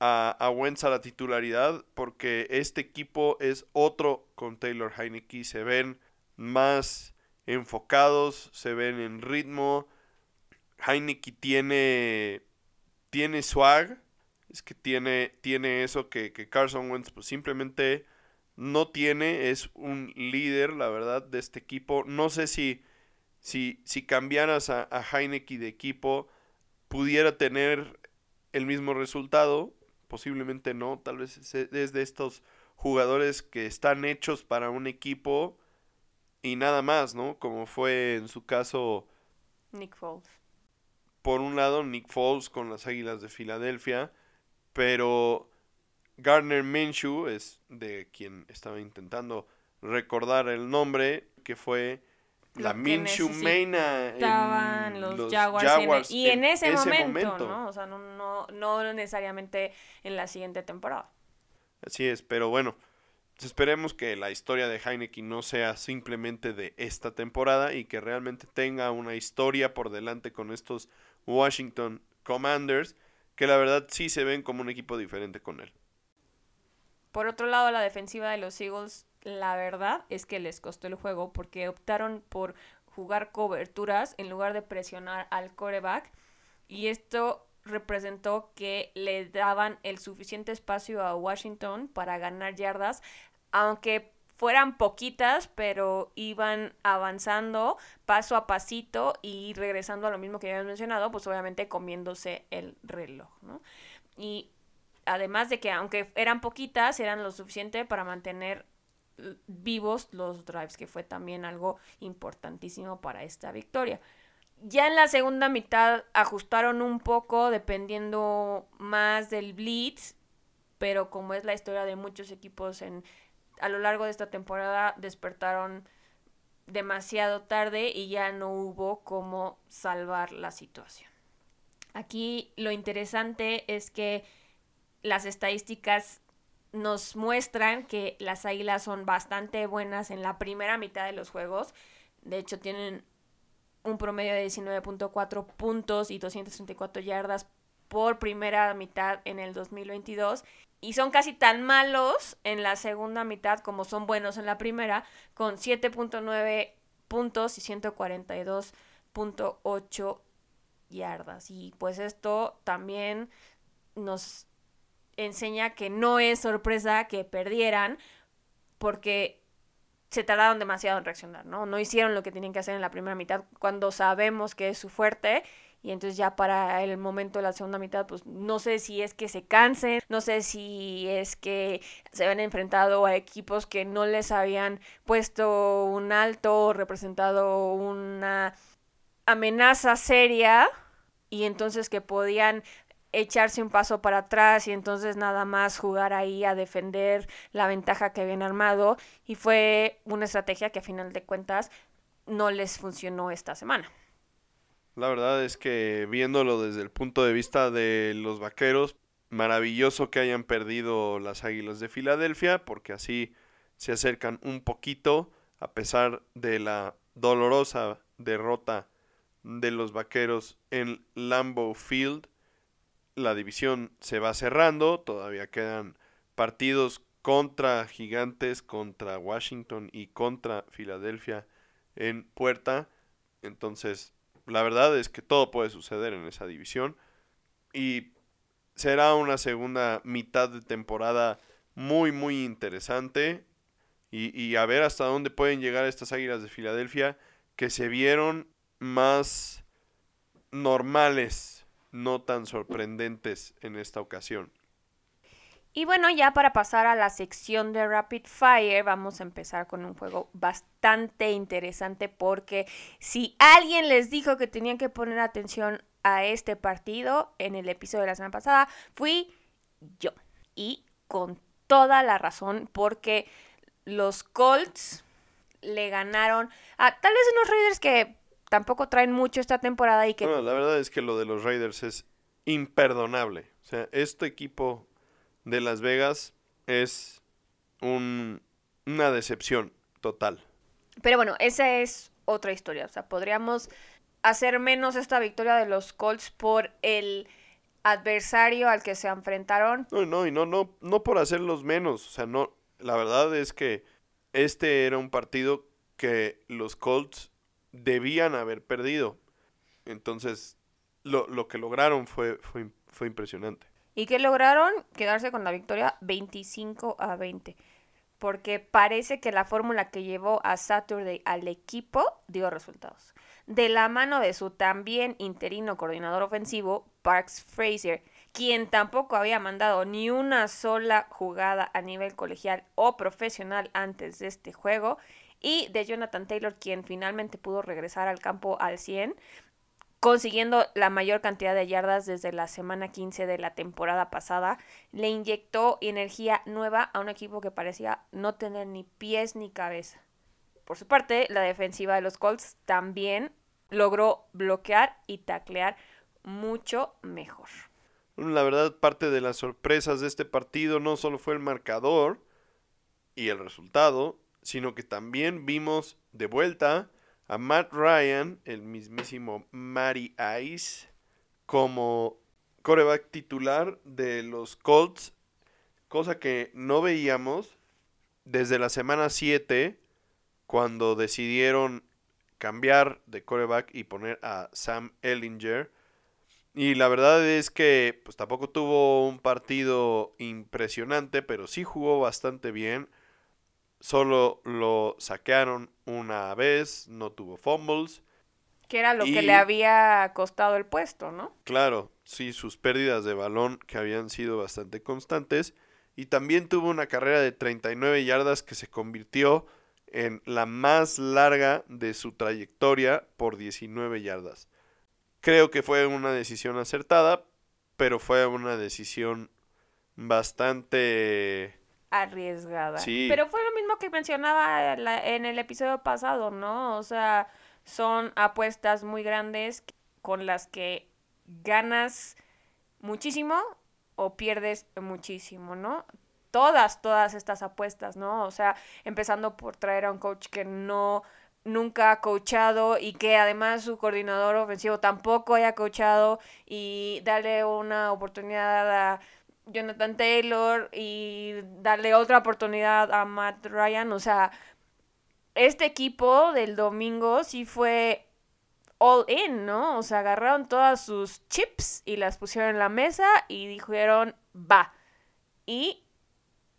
a, a Wentz a la titularidad, porque este equipo es otro con Taylor Heineke, se ven más enfocados, se ven en ritmo. Heineke tiene, tiene swag, es que tiene, tiene eso que, Carson Wentz pues, simplemente no tiene, es un líder, la verdad, de este equipo. No sé si, si, si cambiaras a, a Heineke de equipo, pudiera tener el mismo resultado, posiblemente no, tal vez es de estos jugadores que están hechos para un equipo y nada más, ¿no? Como fue en su caso Nick Foles. Por un lado, Nick Foles con las Águilas de Filadelfia pero Gardner Minshew es de quien estaba intentando recordar el nombre, que fue la Minshew Mena en los, Jaguars, y en, ese, momento, ¿no? O sea, no, no, no necesariamente en la siguiente temporada. Así es, pero bueno, esperemos que la historia de Heineken no sea simplemente de esta temporada y que realmente tenga una historia por delante con estos Washington Commanders que la verdad sí se ven como un equipo diferente con él. Por otro lado, la defensiva de los Eagles, la verdad es que les costó el juego porque optaron por jugar coberturas en lugar de presionar al coreback y esto representó que le daban el suficiente espacio a Washington para ganar yardas, aunque fueran poquitas, pero iban avanzando paso a pasito y regresando a lo mismo que ya habíamos mencionado, pues obviamente comiéndose el reloj, ¿no? Y además de que aunque eran poquitas, eran lo suficiente para mantener vivos los drives, que fue también algo importantísimo para esta victoria. Ya en la segunda mitad ajustaron un poco dependiendo más del blitz, pero como es la historia de muchos equipos en a lo largo de esta temporada despertaron demasiado tarde y ya no hubo cómo salvar la situación. Aquí lo interesante es que las estadísticas nos muestran que las águilas son bastante buenas en la primera mitad de los juegos. De hecho, tienen un promedio de 19.4 puntos y 234 yardas por primera mitad en el 2022 y son casi tan malos en la segunda mitad como son buenos en la primera, con 7.9 puntos y 142.8 yardas. Y pues esto también nos enseña que no es sorpresa que perdieran porque se tardaron demasiado en reaccionar, ¿no? No hicieron lo que tenían que hacer en la primera mitad cuando sabemos que es su fuerte y entonces ya para el momento de la segunda mitad, pues no sé si es que se cansen, no sé si es que se habían enfrentado a equipos que no les habían puesto un alto o representado una amenaza seria y entonces que podían echarse un paso para atrás y entonces nada más jugar ahí a defender la ventaja que habían armado y fue una estrategia que a final de cuentas no les funcionó esta semana. La verdad es que viéndolo desde el punto de vista de los vaqueros, maravilloso que hayan perdido las Águilas de Filadelfia, porque así se acercan un poquito, a pesar de la dolorosa derrota de los vaqueros en Lambeau Field. La división se va cerrando, todavía quedan partidos contra Gigantes, contra Washington y contra Filadelfia en puerta. Entonces, la verdad es que todo puede suceder en esa división. Y será una segunda mitad de temporada muy, muy interesante. Y, a ver hasta dónde pueden llegar estas Águilas de Filadelfia que se vieron más normales, no tan sorprendentes en esta ocasión. Y bueno, ya para pasar a la sección de Rapid Fire, vamos a empezar con un juego bastante interesante porque si alguien les dijo que tenían que poner atención a este partido en el episodio de la semana pasada, fui yo. Y con toda la razón porque los Colts le ganaron a tal vez unos Raiders que tampoco traen mucho esta temporada y que... la verdad es que lo de los Raiders es imperdonable. O sea, este equipo de Las Vegas es un, una decepción total. Pero bueno, esa es otra historia. O sea, podríamos hacer menos esta victoria de los Colts por el adversario al que se enfrentaron. No, no, y no, no, no por hacerlos menos. O sea, no, la verdad es que este era un partido que los Colts debían haber perdido. Entonces, lo, lo que lograron fue, fue, fue impresionante. ¿Y qué lograron? Quedarse con la victoria 25 a 20. Porque parece que la fórmula que llevó a Saturday al equipo dio resultados. De la mano de su también interino coordinador ofensivo, Parks Fraser, quien tampoco había mandado ni una sola jugada a nivel colegial o profesional antes de este juego, y de Jonathan Taylor, quien finalmente pudo regresar al campo al 100, consiguiendo la mayor cantidad de yardas desde la semana 15 de la temporada pasada, le inyectó energía nueva a un equipo que parecía no tener ni pies ni cabeza. Por su parte, la defensiva de los Colts también logró bloquear y taclear mucho mejor. La verdad, parte de las sorpresas de este partido no solo fue el marcador y el resultado, sino que también vimos de vuelta a Matt Ryan, el mismísimo Matty Ice, como coreback titular de los Colts, cosa que no veíamos desde la semana 7, cuando decidieron cambiar de coreback y poner a Sam Ellinger. Y la verdad es que pues tampoco tuvo un partido impresionante, pero sí jugó bastante bien. Solo lo saquearon una vez, no tuvo fumbles. Que era lo que le había costado el puesto, ¿no? Claro, sí, sus pérdidas de balón que habían sido bastante constantes. Y también tuvo una carrera de 39 yardas que se convirtió en la más larga de su trayectoria por 19 yardas. Creo que fue una decisión acertada, pero fue una decisión bastante... Arriesgada. Sí. Pero fue lo mismo que mencionaba la- en el episodio pasado, ¿no? O sea, son apuestas muy grandes con las que ganas muchísimo o pierdes muchísimo, ¿no? Todas, todas estas apuestas, ¿no? O sea, empezando por traer a un coach que no nunca ha coachado y que además su coordinador ofensivo tampoco haya coachado y darle una oportunidad a Jonathan Taylor y darle otra oportunidad a Matt Ryan, o sea, este equipo del domingo sí fue all in, ¿no? O sea, agarraron todas sus chips y las pusieron en la mesa y dijeron, va. Y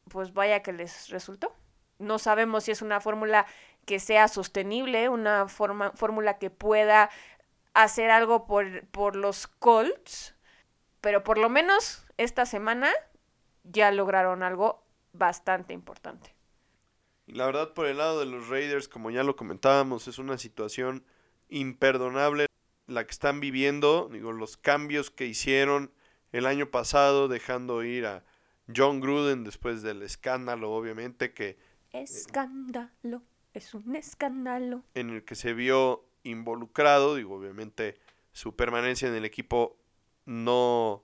pues vaya que les resultó. No sabemos si es una fórmula que sea sostenible, una forma, fórmula que pueda hacer algo por, por los Colts, pero por lo menos esta semana ya lograron algo bastante importante. Y la verdad, por el lado de los Raiders, como ya lo comentábamos, es una situación imperdonable la que están viviendo. Digo, los cambios que hicieron el año pasado, dejando ir a John Gruden después del escándalo, obviamente, que Escándalo, es un escándalo. en el que se vio involucrado. Digo, obviamente, su permanencia en el equipo no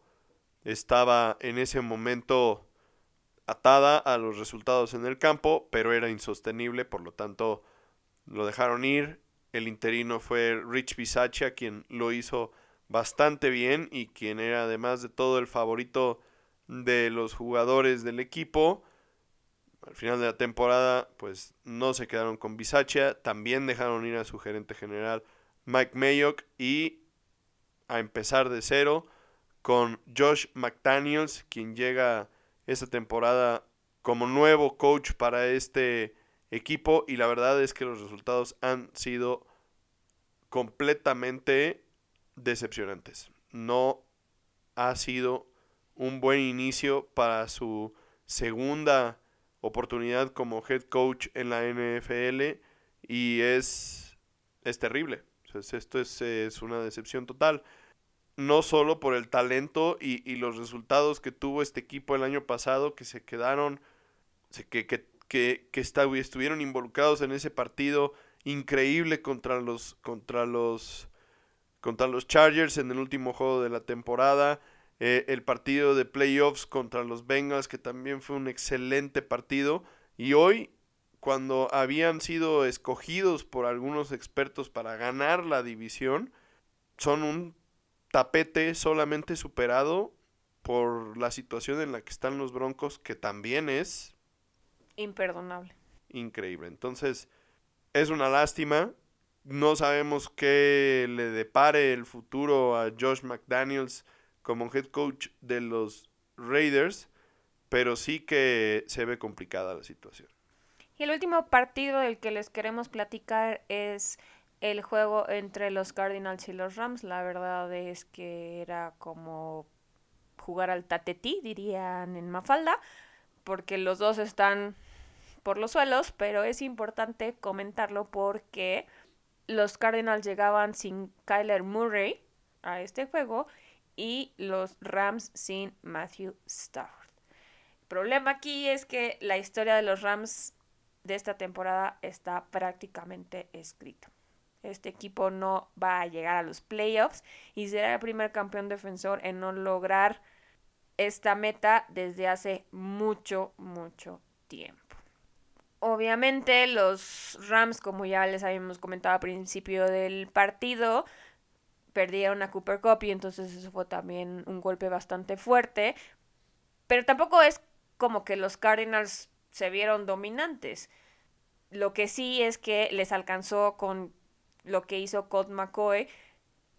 estaba en ese momento atada a los resultados en el campo, pero era insostenible, por lo tanto lo dejaron ir. El interino fue Rich Bisaccia, quien lo hizo bastante bien y quien era además de todo el favorito de los jugadores del equipo. Al final de la temporada, pues no se quedaron con Bisaccia, también dejaron ir a su gerente general Mike Mayock y a empezar de cero con Josh McDaniels, quien llega esta temporada como nuevo coach para este equipo y la verdad es que los resultados han sido completamente decepcionantes. No ha sido un buen inicio para su segunda oportunidad como head coach en la NFL y es, es terrible. Esto es, es una decepción total no solo por el talento y, y, los resultados que tuvo este equipo el año pasado, que se quedaron, que, que, que, que está, estuvieron involucrados en ese partido increíble contra los, contra los, contra los Chargers en el último juego de la temporada, eh, el partido de playoffs contra los Bengals, que también fue un excelente partido, y hoy, cuando habían sido escogidos por algunos expertos para ganar la división, son un tapete solamente superado por la situación en la que están los Broncos, que también es imperdonable. Increíble. Entonces, es una lástima. No sabemos qué le depare el futuro a Josh McDaniels como head coach de los Raiders, pero sí que se ve complicada la situación. Y el último partido del que les queremos platicar es el juego entre los Cardinals y los Rams. La verdad es que era como jugar al tatetí, dirían en Mafalda, porque los dos están por los suelos, pero es importante comentarlo porque los Cardinals llegaban sin Kyler Murray a este juego y los Rams sin Matthew Stafford. El problema aquí es que la historia de los Rams de esta temporada está prácticamente escrita. Este equipo no va a llegar a los playoffs y será el primer campeón defensor en no lograr esta meta desde hace mucho, mucho tiempo. Obviamente los Rams, como ya les habíamos comentado al principio del partido, perdieron a Cooper Cup y entonces eso fue también un golpe bastante fuerte. Pero tampoco es como que los Cardinals se vieron dominantes. Lo que sí es que les alcanzó con lo que hizo Colt McCoy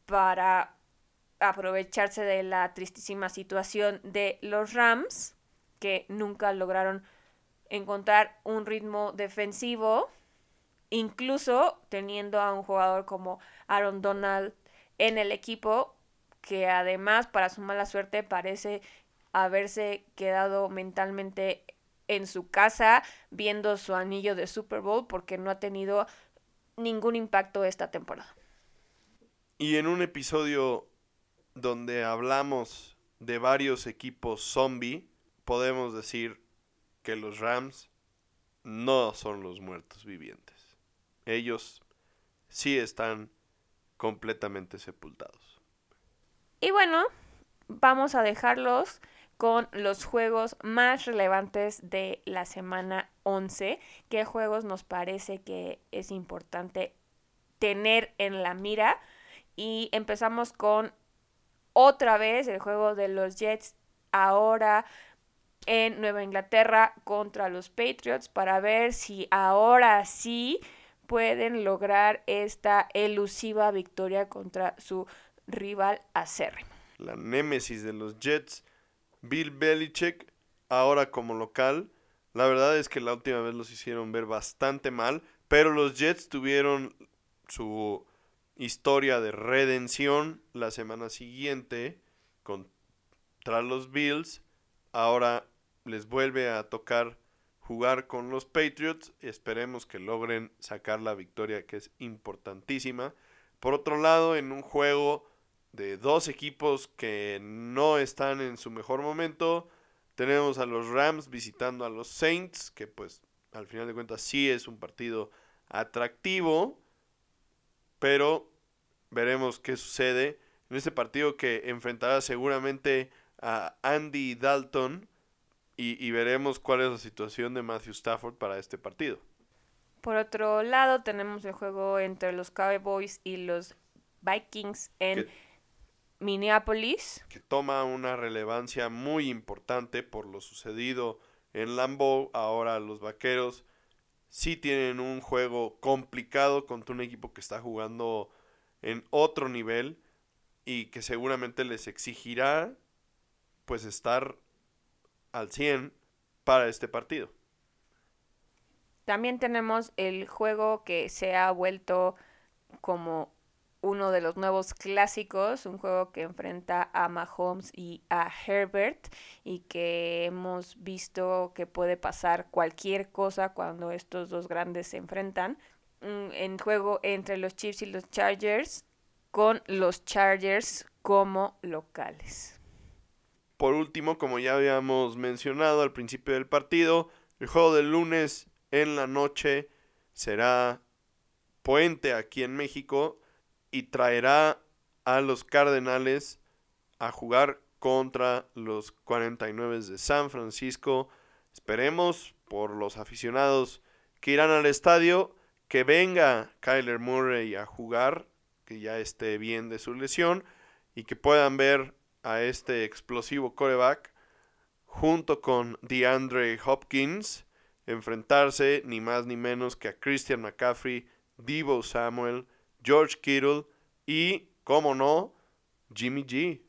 para aprovecharse de la tristísima situación de los Rams, que nunca lograron encontrar un ritmo defensivo, incluso teniendo a un jugador como Aaron Donald en el equipo, que además, para su mala suerte, parece haberse quedado mentalmente en su casa viendo su anillo de Super Bowl porque no ha tenido ningún impacto esta temporada. Y en un episodio donde hablamos de varios equipos zombie, podemos decir que los Rams no son los muertos vivientes. Ellos sí están completamente sepultados. Y bueno, vamos a dejarlos con los juegos más relevantes de la semana 11. ¿Qué juegos nos parece que es importante tener en la mira? Y empezamos con otra vez el juego de los Jets ahora en Nueva Inglaterra contra los Patriots para ver si ahora sí pueden lograr esta elusiva victoria contra su rival acérrimo. La némesis de los Jets Bill Belichick, ahora como local. La verdad es que la última vez los hicieron ver bastante mal, pero los Jets tuvieron su historia de redención la semana siguiente contra los Bills. Ahora les vuelve a tocar jugar con los Patriots. Esperemos que logren sacar la victoria que es importantísima. Por otro lado, en un juego de dos equipos que no están en su mejor momento. Tenemos a los Rams visitando a los Saints, que pues al final de cuentas sí es un partido atractivo, pero veremos qué sucede en este partido que enfrentará seguramente a Andy Dalton y, y veremos cuál es la situación de Matthew Stafford para este partido. Por otro lado, tenemos el juego entre los Cowboys y los Vikings en Minneapolis. Que toma una relevancia muy importante por lo sucedido en Lambeau. Ahora los vaqueros sí tienen un juego complicado contra un equipo que está jugando en otro nivel y que seguramente les exigirá pues estar al 100 para este partido. También tenemos el juego que se ha vuelto como uno de los nuevos clásicos, un juego que enfrenta a Mahomes y a Herbert y que hemos visto que puede pasar cualquier cosa cuando estos dos grandes se enfrentan. En juego entre los Chiefs y los Chargers, con los Chargers como locales. Por último, como ya habíamos mencionado al principio del partido, el juego del lunes en la noche será Puente aquí en México y traerá a los Cardenales a jugar contra los 49 de San Francisco. Esperemos por los aficionados que irán al estadio que venga Kyler Murray a jugar, que ya esté bien de su lesión y que puedan ver a este explosivo coreback junto con DeAndre Hopkins enfrentarse ni más ni menos que a Christian McCaffrey, Divo Samuel, George Kittle y, como no, Jimmy G.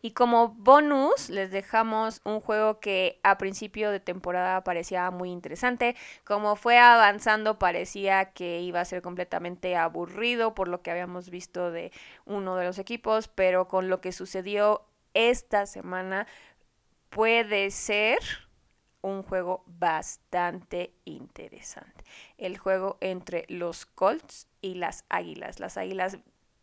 Y como bonus les dejamos un juego que a principio de temporada parecía muy interesante. Como fue avanzando parecía que iba a ser completamente aburrido por lo que habíamos visto de uno de los equipos, pero con lo que sucedió esta semana puede ser un juego bastante interesante. El juego entre los Colts y las Águilas. Las Águilas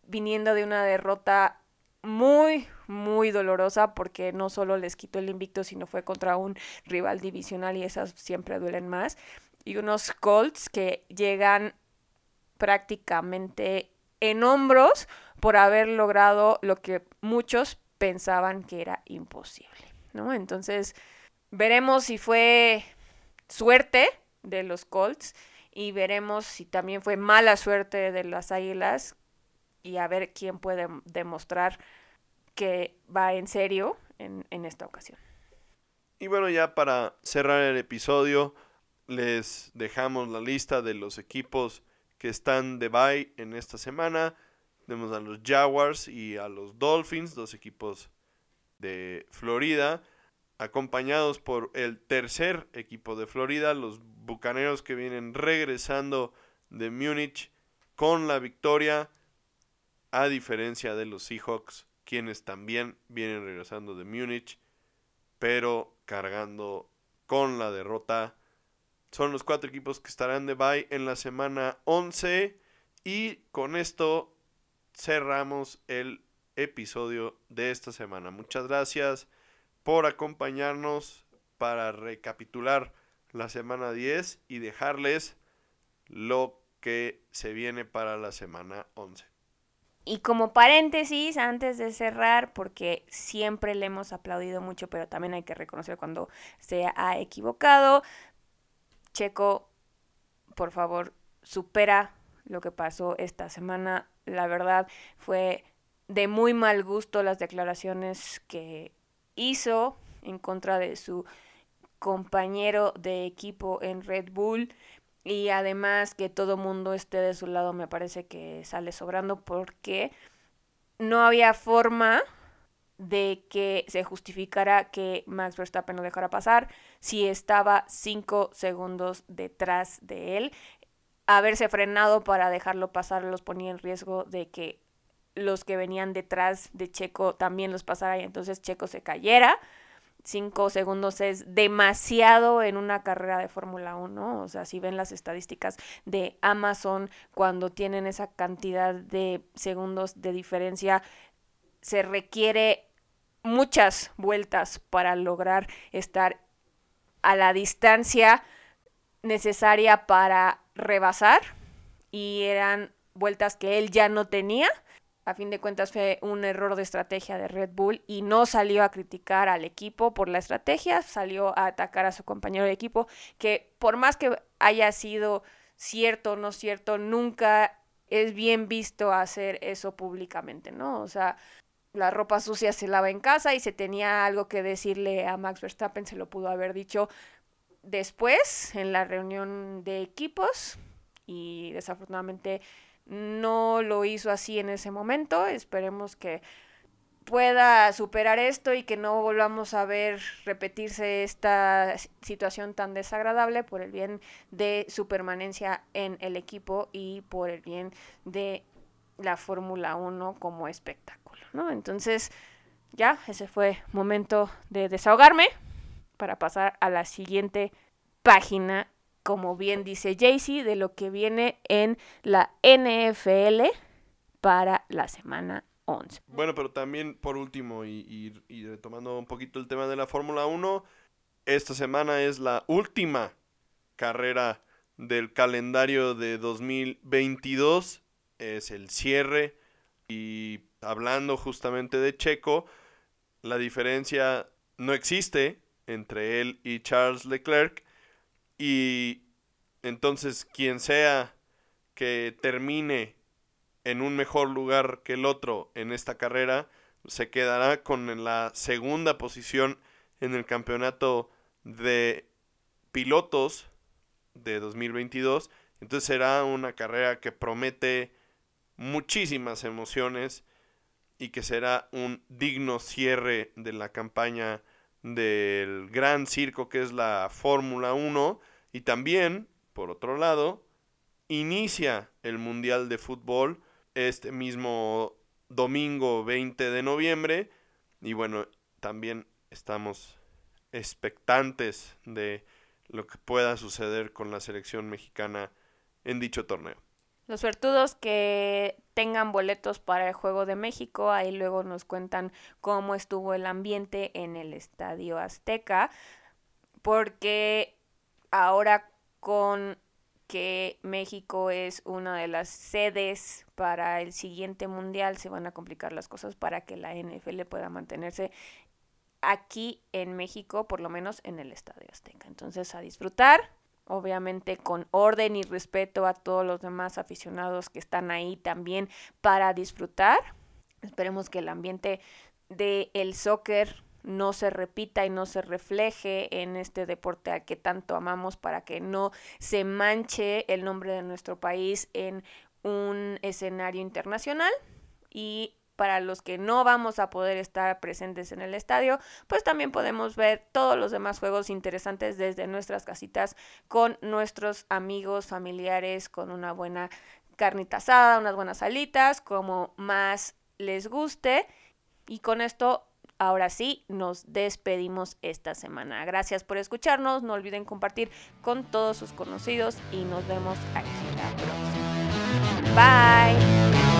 viniendo de una derrota muy, muy dolorosa porque no solo les quitó el invicto, sino fue contra un rival divisional y esas siempre duelen más. Y unos Colts que llegan prácticamente en hombros por haber logrado lo que muchos pensaban que era imposible, ¿no? Entonces, veremos si fue suerte de los Colts y veremos si también fue mala suerte de las Águilas y a ver quién puede demostrar que va en serio en, en esta ocasión. Y bueno, ya para cerrar el episodio, les dejamos la lista de los equipos que están de bye en esta semana. Tenemos a los Jaguars y a los Dolphins, dos equipos de Florida. Acompañados por el tercer equipo de Florida, los Bucaneros que vienen regresando de Múnich con la victoria, a diferencia de los Seahawks, quienes también vienen regresando de Múnich, pero cargando con la derrota. Son los cuatro equipos que estarán de bye en la semana 11 y con esto cerramos el episodio de esta semana. Muchas gracias por acompañarnos para recapitular la semana 10 y dejarles lo que se viene para la semana 11. Y como paréntesis, antes de cerrar, porque siempre le hemos aplaudido mucho, pero también hay que reconocer cuando se ha equivocado, Checo, por favor, supera lo que pasó esta semana. La verdad fue de muy mal gusto las declaraciones que hizo en contra de su compañero de equipo en Red Bull y además que todo mundo esté de su lado me parece que sale sobrando porque no había forma de que se justificara que Max Verstappen lo dejara pasar si estaba cinco segundos detrás de él. Haberse frenado para dejarlo pasar los ponía en riesgo de que los que venían detrás de Checo también los pasara y entonces Checo se cayera. Cinco segundos es demasiado en una carrera de Fórmula 1. O sea, si ven las estadísticas de Amazon, cuando tienen esa cantidad de segundos de diferencia, se requiere muchas vueltas para lograr estar a la distancia necesaria para rebasar. Y eran vueltas que él ya no tenía a fin de cuentas fue un error de estrategia de Red Bull y no salió a criticar al equipo por la estrategia, salió a atacar a su compañero de equipo, que por más que haya sido cierto o no cierto, nunca es bien visto hacer eso públicamente, ¿no? O sea, la ropa sucia se lava en casa y se tenía algo que decirle a Max Verstappen, se lo pudo haber dicho después en la reunión de equipos y desafortunadamente no lo hizo así en ese momento. Esperemos que pueda superar esto y que no volvamos a ver repetirse esta situación tan desagradable por el bien de su permanencia en el equipo y por el bien de la Fórmula 1 como espectáculo, ¿no? Entonces, ya, ese fue momento de desahogarme para pasar a la siguiente página como bien dice Jaycee, de lo que viene en la NFL para la semana 11. Bueno, pero también por último, y, retomando un poquito el tema de la Fórmula 1, esta semana es la última carrera del calendario de 2022, es el cierre, y hablando justamente de Checo, la diferencia no existe entre él y Charles Leclerc, y entonces quien sea que termine en un mejor lugar que el otro en esta carrera, se quedará con la segunda posición en el campeonato de pilotos de 2022. Entonces será una carrera que promete muchísimas emociones y que será un digno cierre de la campaña del gran circo que es la Fórmula 1 y también, por otro lado, inicia el Mundial de Fútbol este mismo domingo 20 de noviembre. Y bueno, también estamos expectantes de lo que pueda suceder con la selección mexicana en dicho torneo. Los suertudos que tengan boletos para el Juego de México, ahí luego nos cuentan cómo estuvo el ambiente en el Estadio Azteca, porque ahora con que México es una de las sedes para el siguiente mundial, se van a complicar las cosas para que la NFL pueda mantenerse aquí en México, por lo menos en el Estadio Azteca. Entonces, a disfrutar, obviamente con orden y respeto a todos los demás aficionados que están ahí también para disfrutar. Esperemos que el ambiente del el soccer no se repita y no se refleje en este deporte al que tanto amamos para que no se manche el nombre de nuestro país en un escenario internacional y para los que no vamos a poder estar presentes en el estadio, pues también podemos ver todos los demás juegos interesantes desde nuestras casitas con nuestros amigos, familiares, con una buena carnita asada, unas buenas alitas, como más les guste. Y con esto ahora sí nos despedimos esta semana. Gracias por escucharnos, no olviden compartir con todos sus conocidos y nos vemos aquí la próxima. Bye.